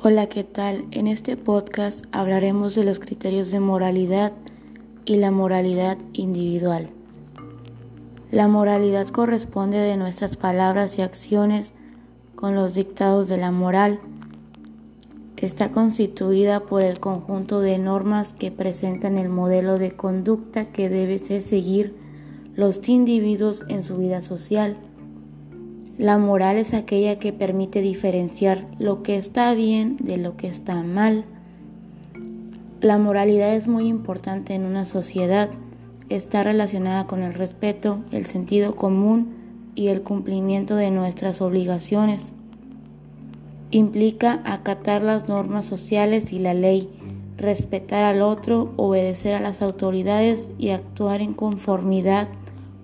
Hola, ¿qué tal? En este podcast hablaremos de los criterios de moralidad y la moralidad individual. La moralidad corresponde de nuestras palabras y acciones con los dictados de la moral. Está constituida por el conjunto de normas que presentan el modelo de conducta que debe seguir los individuos en su vida social la moral es aquella que permite diferenciar lo que está bien de lo que está mal. La moralidad es muy importante en una sociedad. Está relacionada con el respeto, el sentido común y el cumplimiento de nuestras obligaciones. Implica acatar las normas sociales y la ley, respetar al otro, obedecer a las autoridades y actuar en conformidad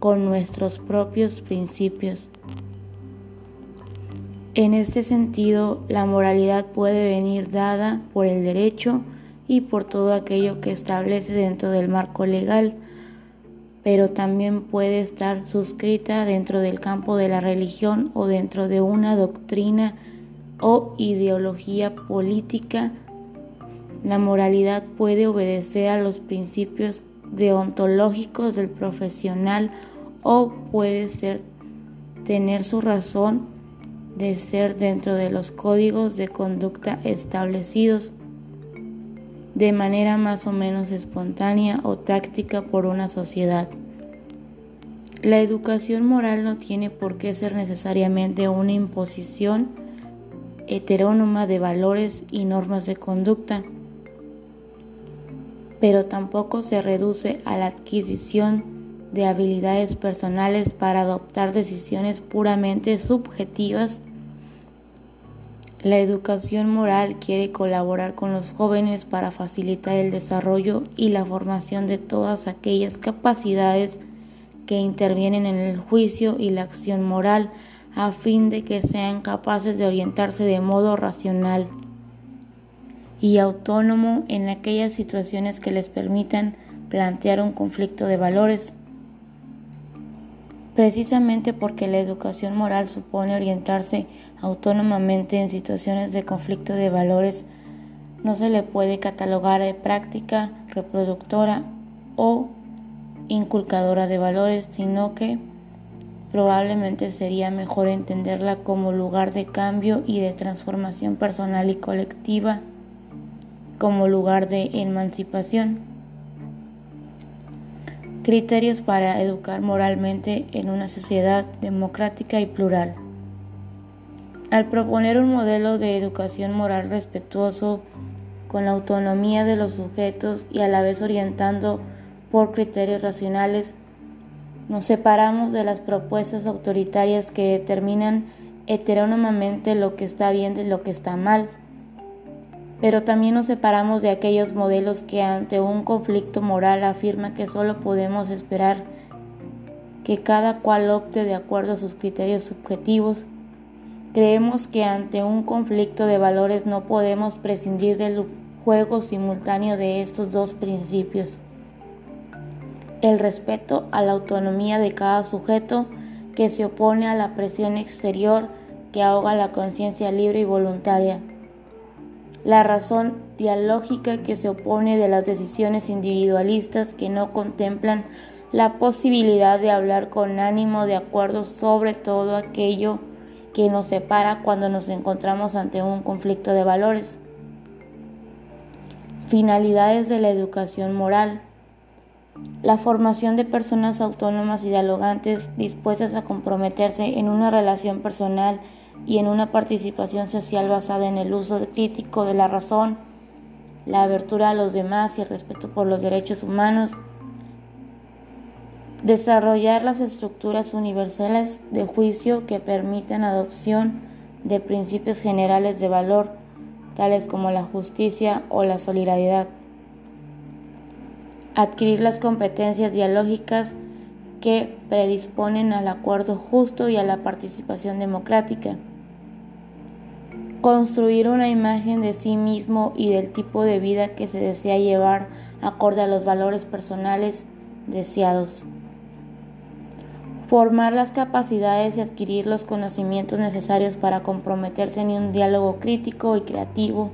con nuestros propios principios. En este sentido, la moralidad puede venir dada por el derecho y por todo aquello que establece dentro del marco legal, pero también puede estar suscrita dentro del campo de la religión o dentro de una doctrina o ideología política. La moralidad puede obedecer a los principios deontológicos del profesional o puede ser tener su razón de ser dentro de los códigos de conducta establecidos de manera más o menos espontánea o táctica por una sociedad. La educación moral no tiene por qué ser necesariamente una imposición heterónoma de valores y normas de conducta, pero tampoco se reduce a la adquisición de habilidades personales para adoptar decisiones puramente subjetivas. La educación moral quiere colaborar con los jóvenes para facilitar el desarrollo y la formación de todas aquellas capacidades que intervienen en el juicio y la acción moral a fin de que sean capaces de orientarse de modo racional y autónomo en aquellas situaciones que les permitan plantear un conflicto de valores precisamente porque la educación moral supone orientarse autónomamente en situaciones de conflicto de valores, no se le puede catalogar de práctica reproductora o inculcadora de valores, sino que probablemente sería mejor entenderla como lugar de cambio y de transformación personal y colectiva, como lugar de emancipación. Criterios para educar moralmente en una sociedad democrática y plural. Al proponer un modelo de educación moral respetuoso con la autonomía de los sujetos y a la vez orientando por criterios racionales, nos separamos de las propuestas autoritarias que determinan heterónomamente lo que está bien de lo que está mal pero también nos separamos de aquellos modelos que ante un conflicto moral afirma que solo podemos esperar que cada cual opte de acuerdo a sus criterios subjetivos. Creemos que ante un conflicto de valores no podemos prescindir del juego simultáneo de estos dos principios. El respeto a la autonomía de cada sujeto que se opone a la presión exterior que ahoga la conciencia libre y voluntaria la razón dialógica que se opone de las decisiones individualistas que no contemplan la posibilidad de hablar con ánimo de acuerdo sobre todo aquello que nos separa cuando nos encontramos ante un conflicto de valores. Finalidades de la educación moral. La formación de personas autónomas y dialogantes dispuestas a comprometerse en una relación personal y en una participación social basada en el uso crítico de la razón, la abertura a los demás y el respeto por los derechos humanos, desarrollar las estructuras universales de juicio que permitan adopción de principios generales de valor, tales como la justicia o la solidaridad, adquirir las competencias dialógicas que predisponen al acuerdo justo y a la participación democrática. Construir una imagen de sí mismo y del tipo de vida que se desea llevar acorde a los valores personales deseados. formar las capacidades y adquirir los conocimientos necesarios para comprometerse en un diálogo crítico y creativo.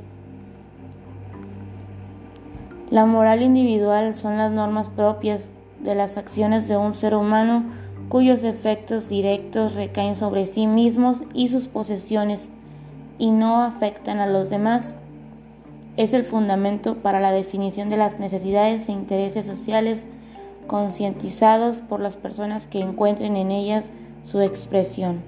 La moral individual son las normas propias de las acciones de un ser humano cuyos efectos directos recaen sobre sí mismos y sus posesiones y no afectan a los demás. Es el fundamento para la definición de las necesidades e intereses sociales concientizados por las personas que encuentren en ellas su expresión.